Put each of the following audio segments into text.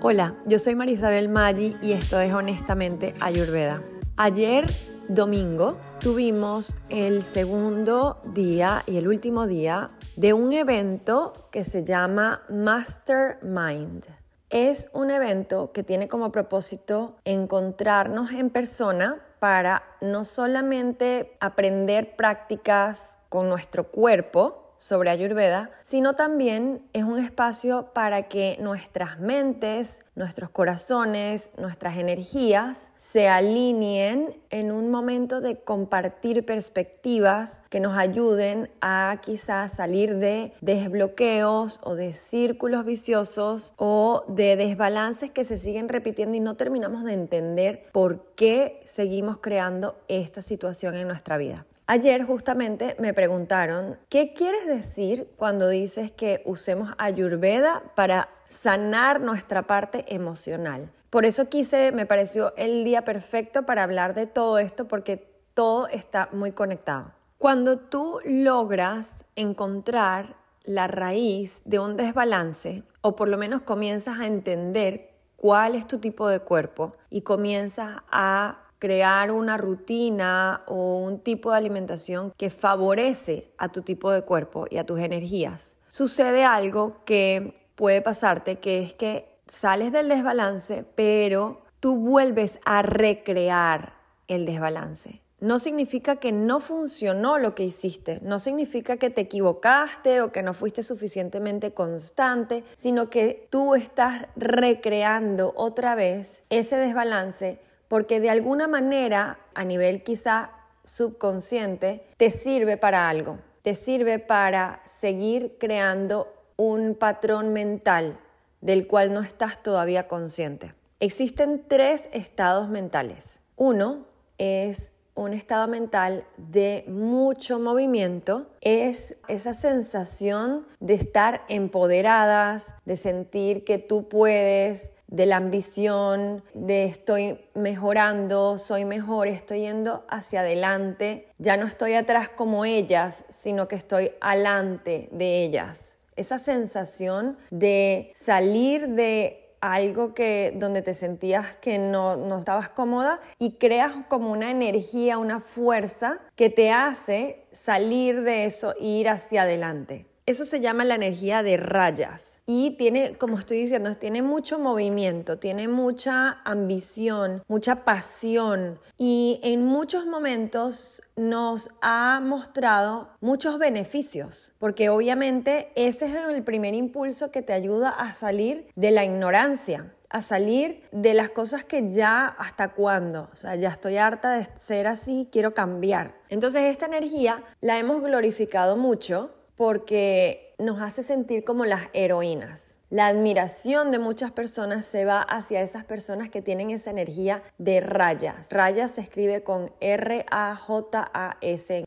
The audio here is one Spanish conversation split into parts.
Hola, yo soy Marisabel Maggi y esto es Honestamente Ayurveda. Ayer, domingo, tuvimos el segundo día y el último día de un evento que se llama Mastermind. Es un evento que tiene como propósito encontrarnos en persona para no solamente aprender prácticas con nuestro cuerpo, sobre Ayurveda, sino también es un espacio para que nuestras mentes, nuestros corazones, nuestras energías se alineen en un momento de compartir perspectivas que nos ayuden a quizás salir de desbloqueos o de círculos viciosos o de desbalances que se siguen repitiendo y no terminamos de entender por qué seguimos creando esta situación en nuestra vida. Ayer justamente me preguntaron, ¿qué quieres decir cuando dices que usemos ayurveda para sanar nuestra parte emocional? Por eso quise, me pareció el día perfecto para hablar de todo esto porque todo está muy conectado. Cuando tú logras encontrar la raíz de un desbalance, o por lo menos comienzas a entender cuál es tu tipo de cuerpo y comienzas a crear una rutina o un tipo de alimentación que favorece a tu tipo de cuerpo y a tus energías, sucede algo que puede pasarte, que es que sales del desbalance, pero tú vuelves a recrear el desbalance. No significa que no funcionó lo que hiciste, no significa que te equivocaste o que no fuiste suficientemente constante, sino que tú estás recreando otra vez ese desbalance porque de alguna manera, a nivel quizá subconsciente, te sirve para algo, te sirve para seguir creando un patrón mental del cual no estás todavía consciente. Existen tres estados mentales. Uno es un estado mental de mucho movimiento, es esa sensación de estar empoderadas, de sentir que tú puedes, de la ambición, de estoy mejorando, soy mejor, estoy yendo hacia adelante, ya no estoy atrás como ellas, sino que estoy alante de ellas. Esa sensación de salir de algo que donde te sentías que no, no estabas cómoda y creas como una energía, una fuerza que te hace salir de eso e ir hacia adelante. Eso se llama la energía de rayas. Y tiene, como estoy diciendo, tiene mucho movimiento, tiene mucha ambición, mucha pasión. Y en muchos momentos nos ha mostrado muchos beneficios, porque obviamente ese es el primer impulso que te ayuda a salir de la ignorancia, a salir de las cosas que ya hasta cuándo, o sea, ya estoy harta de ser así, quiero cambiar. Entonces esta energía la hemos glorificado mucho porque nos hace sentir como las heroínas. La admiración de muchas personas se va hacia esas personas que tienen esa energía de rayas. Rayas se escribe con R-A-J-A-S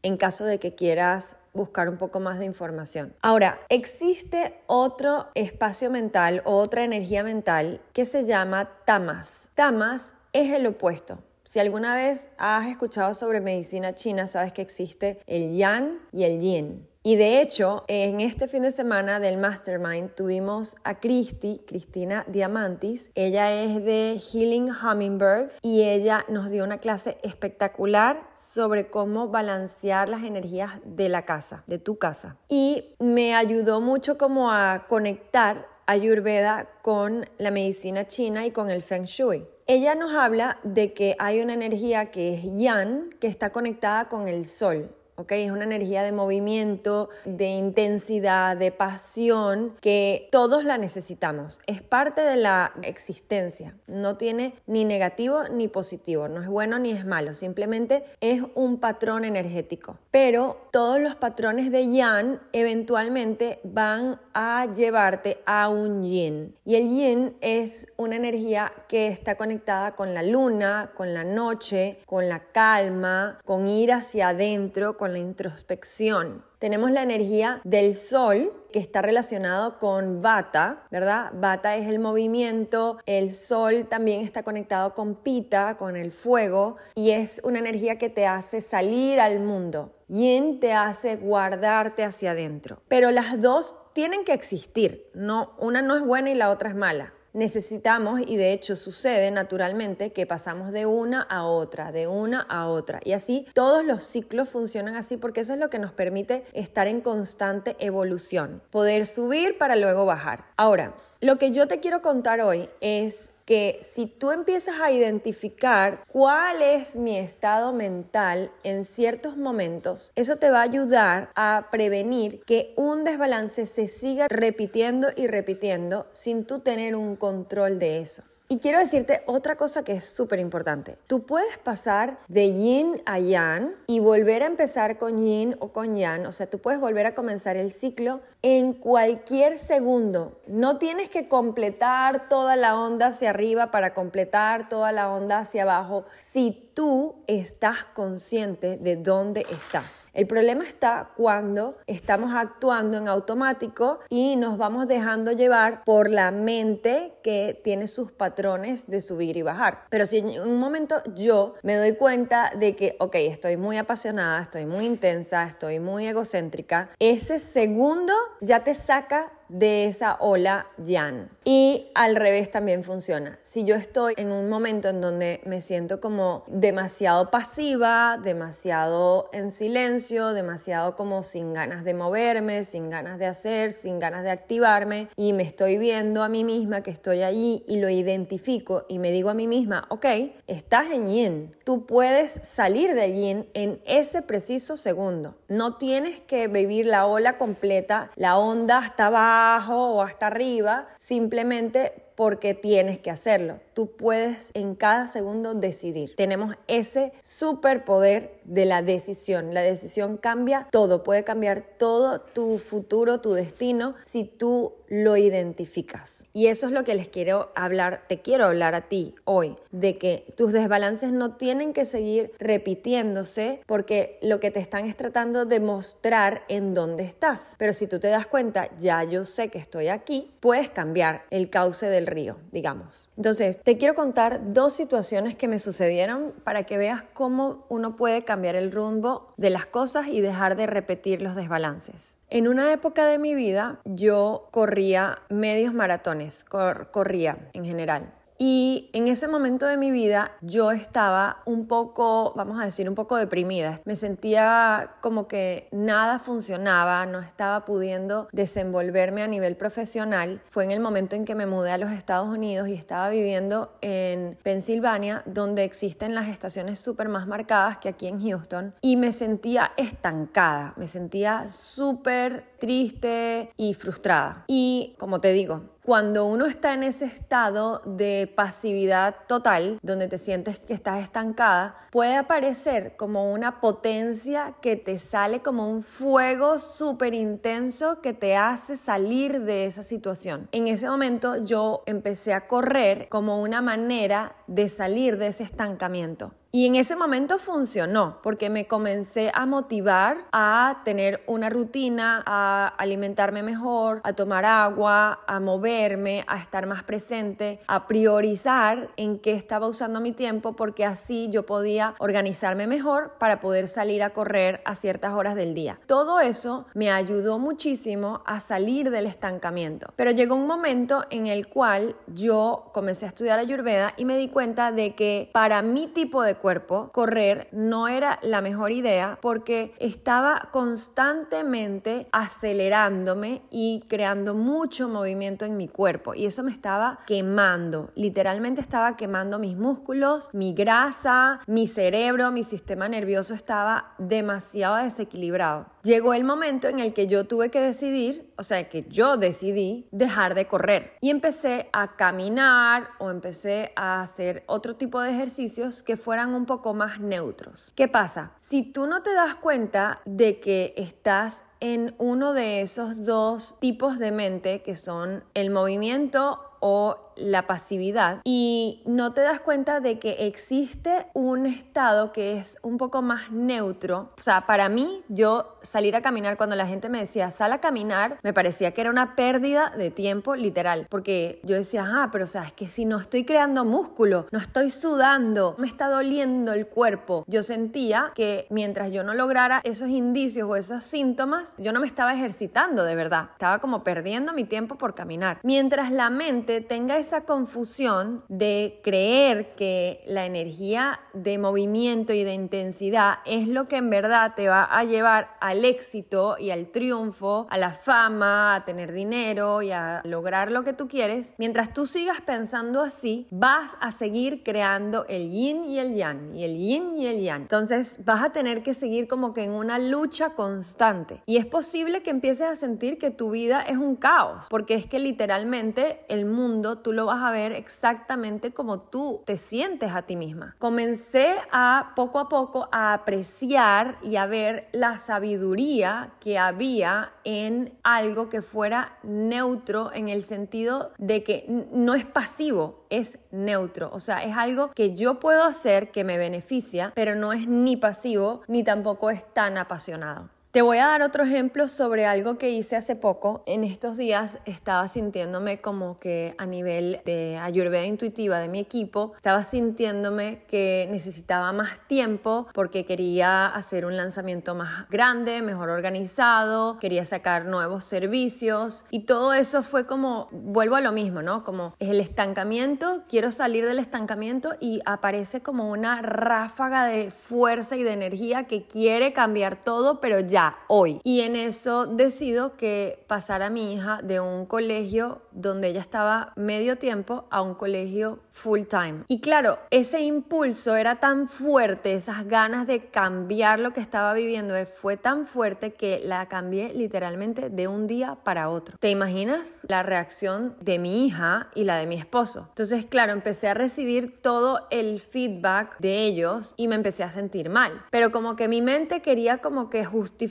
en caso de que quieras buscar un poco más de información. Ahora, existe otro espacio mental o otra energía mental que se llama tamas. Tamas es el opuesto. Si alguna vez has escuchado sobre medicina china, sabes que existe el yang y el yin. Y de hecho, en este fin de semana del Mastermind tuvimos a Christy, Cristina Diamantis. Ella es de Healing Hummingbirds y ella nos dio una clase espectacular sobre cómo balancear las energías de la casa, de tu casa. Y me ayudó mucho como a conectar Ayurveda con la medicina china y con el Feng Shui. Ella nos habla de que hay una energía que es Yang, que está conectada con el sol es una energía de movimiento, de intensidad, de pasión, que todos la necesitamos. Es parte de la existencia. No tiene ni negativo ni positivo, no es bueno ni es malo, simplemente es un patrón energético. Pero todos los patrones de yang eventualmente van a llevarte a un yin. Y el yin es una energía que está conectada con la luna, con la noche, con la calma, con ir hacia adentro, con la introspección. Tenemos la energía del sol que está relacionado con Vata, ¿verdad? Vata es el movimiento, el sol también está conectado con Pita, con el fuego, y es una energía que te hace salir al mundo. Yin te hace guardarte hacia adentro. Pero las dos tienen que existir, no, una no es buena y la otra es mala necesitamos, y de hecho sucede naturalmente, que pasamos de una a otra, de una a otra. Y así todos los ciclos funcionan así porque eso es lo que nos permite estar en constante evolución, poder subir para luego bajar. Ahora, lo que yo te quiero contar hoy es que si tú empiezas a identificar cuál es mi estado mental en ciertos momentos, eso te va a ayudar a prevenir que un desbalance se siga repitiendo y repitiendo sin tú tener un control de eso. Y quiero decirte otra cosa que es súper importante. Tú puedes pasar de yin a yang y volver a empezar con yin o con yang. O sea, tú puedes volver a comenzar el ciclo en cualquier segundo. No tienes que completar toda la onda hacia arriba para completar toda la onda hacia abajo si tú estás consciente de dónde estás. El problema está cuando estamos actuando en automático y nos vamos dejando llevar por la mente que tiene sus patrones de subir y bajar. Pero si en un momento yo me doy cuenta de que, ok, estoy muy apasionada, estoy muy intensa, estoy muy egocéntrica, ese segundo ya te saca de esa ola yan. Y al revés también funciona. Si yo estoy en un momento en donde me siento como demasiado pasiva, demasiado en silencio, demasiado como sin ganas de moverme, sin ganas de hacer, sin ganas de activarme y me estoy viendo a mí misma que estoy allí y lo identifico y me digo a mí misma, ok, estás en yin, tú puedes salir de yin en ese preciso segundo. No tienes que vivir la ola completa, la onda hasta abajo o hasta arriba, simplemente porque tienes que hacerlo. Puedes en cada segundo decidir. Tenemos ese superpoder de la decisión. La decisión cambia todo, puede cambiar todo tu futuro, tu destino, si tú lo identificas. Y eso es lo que les quiero hablar, te quiero hablar a ti hoy, de que tus desbalances no tienen que seguir repitiéndose porque lo que te están es tratando de mostrar en dónde estás. Pero si tú te das cuenta, ya yo sé que estoy aquí, puedes cambiar el cauce del río, digamos. Entonces, te quiero contar dos situaciones que me sucedieron para que veas cómo uno puede cambiar el rumbo de las cosas y dejar de repetir los desbalances. En una época de mi vida yo corría medios maratones, corría en general. Y en ese momento de mi vida yo estaba un poco, vamos a decir, un poco deprimida. Me sentía como que nada funcionaba, no estaba pudiendo desenvolverme a nivel profesional. Fue en el momento en que me mudé a los Estados Unidos y estaba viviendo en Pensilvania, donde existen las estaciones súper más marcadas que aquí en Houston. Y me sentía estancada, me sentía súper triste y frustrada. Y como te digo, cuando uno está en ese estado de pasividad total, donde te sientes que estás estancada, puede aparecer como una potencia que te sale como un fuego súper intenso que te hace salir de esa situación. En ese momento yo empecé a correr como una manera de salir de ese estancamiento. Y en ese momento funcionó porque me comencé a motivar a tener una rutina, a alimentarme mejor, a tomar agua, a moverme, a estar más presente, a priorizar en qué estaba usando mi tiempo porque así yo podía organizarme mejor para poder salir a correr a ciertas horas del día. Todo eso me ayudó muchísimo a salir del estancamiento. Pero llegó un momento en el cual yo comencé a estudiar ayurveda y me di cuenta de que para mi tipo de cuerpo, correr no era la mejor idea porque estaba constantemente acelerándome y creando mucho movimiento en mi cuerpo y eso me estaba quemando, literalmente estaba quemando mis músculos, mi grasa, mi cerebro, mi sistema nervioso estaba demasiado desequilibrado. Llegó el momento en el que yo tuve que decidir, o sea, que yo decidí dejar de correr y empecé a caminar o empecé a hacer otro tipo de ejercicios que fueran un poco más neutros. ¿Qué pasa? Si tú no te das cuenta de que estás en uno de esos dos tipos de mente que son el movimiento o la pasividad y no te das cuenta de que existe un estado que es un poco más neutro. O sea, para mí, yo salir a caminar cuando la gente me decía, sal a caminar, me parecía que era una pérdida de tiempo literal, porque yo decía, ah, pero o sea, es que si no estoy creando músculo, no estoy sudando, me está doliendo el cuerpo, yo sentía que mientras yo no lograra esos indicios o esos síntomas, yo no me estaba ejercitando de verdad, estaba como perdiendo mi tiempo por caminar. Mientras la mente tenga esa confusión de creer que la energía de movimiento y de intensidad es lo que en verdad te va a llevar al éxito y al triunfo, a la fama, a tener dinero y a lograr lo que tú quieres, mientras tú sigas pensando así, vas a seguir creando el yin y el yang, y el yin y el yang. Entonces vas a tener que seguir como que en una lucha constante. Y es posible que empieces a sentir que tu vida es un caos, porque es que literalmente el mundo lo vas a ver exactamente como tú te sientes a ti misma. Comencé a poco a poco a apreciar y a ver la sabiduría que había en algo que fuera neutro en el sentido de que no es pasivo, es neutro. O sea, es algo que yo puedo hacer que me beneficia, pero no es ni pasivo ni tampoco es tan apasionado. Te voy a dar otro ejemplo sobre algo que hice hace poco. En estos días estaba sintiéndome como que a nivel de ayurveda intuitiva de mi equipo, estaba sintiéndome que necesitaba más tiempo porque quería hacer un lanzamiento más grande, mejor organizado, quería sacar nuevos servicios y todo eso fue como, vuelvo a lo mismo, ¿no? Como es el estancamiento, quiero salir del estancamiento y aparece como una ráfaga de fuerza y de energía que quiere cambiar todo, pero ya hoy. Y en eso decido que pasar a mi hija de un colegio donde ella estaba medio tiempo a un colegio full time. Y claro, ese impulso era tan fuerte, esas ganas de cambiar lo que estaba viviendo fue tan fuerte que la cambié literalmente de un día para otro. ¿Te imaginas la reacción de mi hija y la de mi esposo? Entonces, claro, empecé a recibir todo el feedback de ellos y me empecé a sentir mal. Pero como que mi mente quería como que justificar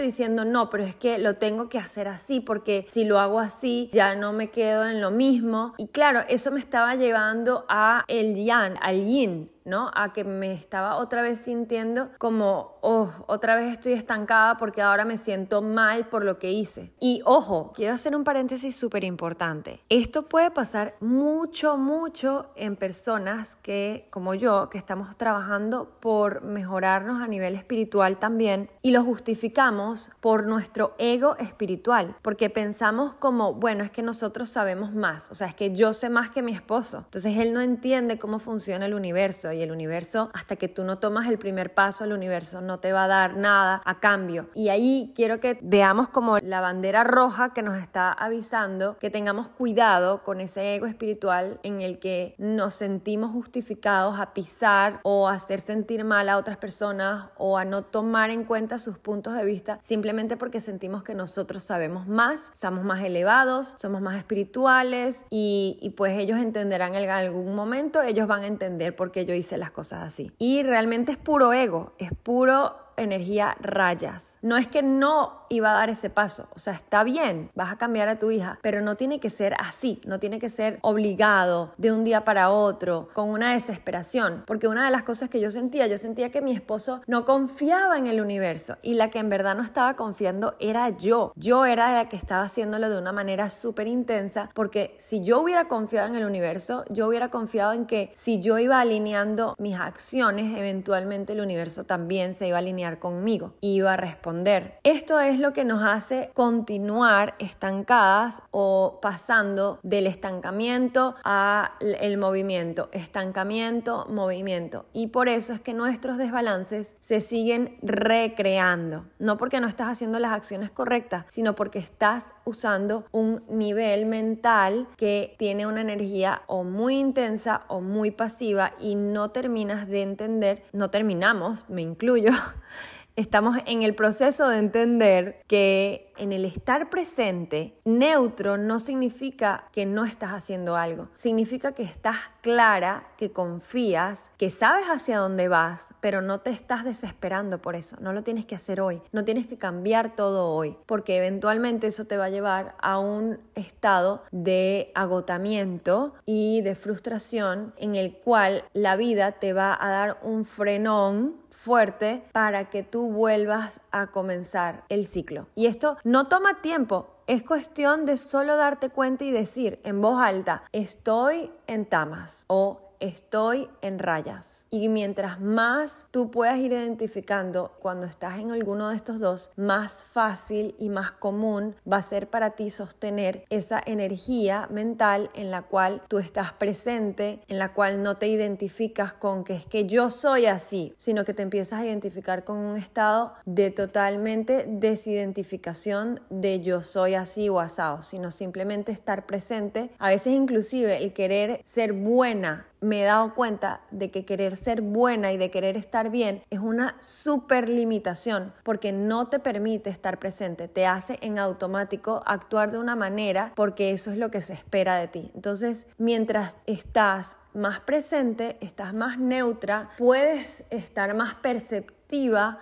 diciendo, no, pero es que lo tengo que hacer así porque si lo hago así ya no me quedo en lo mismo. Y claro, eso me estaba llevando a el al yin, ¿no? A que me estaba otra vez sintiendo como, oh, otra vez estoy estancada porque ahora me siento mal por lo que hice. Y ojo, quiero hacer un paréntesis súper importante. Esto puede pasar mucho, mucho en personas que, como yo, que estamos trabajando por mejorarnos a nivel espiritual también y lo justificamos por nuestro ego espiritual, porque pensamos como, bueno, es que nosotros sabemos más, o sea, es que yo sé más que mi esposo, entonces él no entiende cómo funciona el universo el universo, hasta que tú no tomas el primer paso, el universo no te va a dar nada a cambio. Y ahí quiero que veamos como la bandera roja que nos está avisando que tengamos cuidado con ese ego espiritual en el que nos sentimos justificados a pisar o a hacer sentir mal a otras personas o a no tomar en cuenta sus puntos de vista simplemente porque sentimos que nosotros sabemos más, somos más elevados, somos más espirituales y, pues ellos entenderán en algún momento, ellos van a entender por qué yo hice las cosas así. Y realmente es puro ego, es puro energía rayas. No es que no iba a dar ese paso, o sea, está bien, vas a cambiar a tu hija, pero no tiene que ser así, no tiene que ser obligado de un día para otro, con una desesperación, porque una de las cosas que yo sentía, yo sentía que mi esposo no confiaba en el universo y la que en verdad no estaba confiando era yo. Yo era la que estaba haciéndolo de una manera súper intensa, porque si yo hubiera confiado en el universo, yo hubiera confiado en que si yo iba alineando mis acciones, eventualmente el universo también se iba a conmigo, iba a responder. Esto es lo que nos hace continuar estancadas o pasando del estancamiento a el movimiento, estancamiento, movimiento. Y por eso es que nuestros desbalances se siguen recreando, no porque no estás haciendo las acciones correctas, sino porque estás usando un nivel mental que tiene una energía o muy intensa o muy pasiva y no terminas de entender, no terminamos, me incluyo, estamos en el proceso de entender que en el estar presente, neutro no significa que no estás haciendo algo, significa que estás clara, que confías, que sabes hacia dónde vas, pero no te estás desesperando por eso, no lo tienes que hacer hoy, no tienes que cambiar todo hoy, porque eventualmente eso te va a llevar a un estado de agotamiento y de frustración en el cual la vida te va a dar un frenón fuerte para que tú vuelvas a comenzar el ciclo. Y esto no toma tiempo, es cuestión de solo darte cuenta y decir en voz alta, estoy en tamas o estoy en rayas. Y mientras más tú puedas ir identificando cuando estás en alguno de estos dos, más fácil y más común va a ser para ti sostener esa energía mental en la cual tú estás presente, en la cual no te identificas con que es que yo soy así, sino que te empiezas a identificar con un estado de totalmente desidentificación de yo soy así o asado, sino simplemente estar presente. A veces inclusive el querer ser buena me he dado cuenta de que querer ser buena y de querer estar bien es una super limitación porque no te permite estar presente, te hace en automático actuar de una manera porque eso es lo que se espera de ti. Entonces, mientras estás más presente, estás más neutra, puedes estar más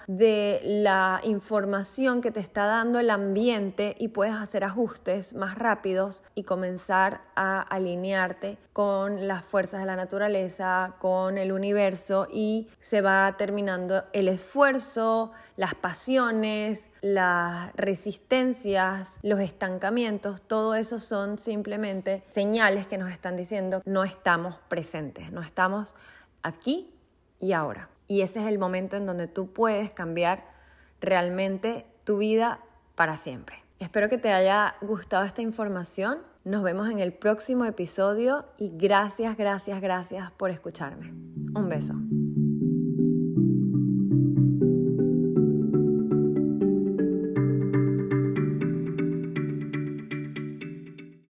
de la información que te está dando el ambiente y puedes hacer ajustes más rápidos y comenzar a alinearte con las fuerzas de la naturaleza, con el universo y se va terminando el esfuerzo, las pasiones, las resistencias, los estancamientos, todo eso son simplemente señales que nos están diciendo no estamos presentes, no estamos aquí y ahora. Y ese es el momento en donde tú puedes cambiar realmente tu vida para siempre. Espero que te haya gustado esta información. Nos vemos en el próximo episodio y gracias, gracias, gracias por escucharme. Un beso.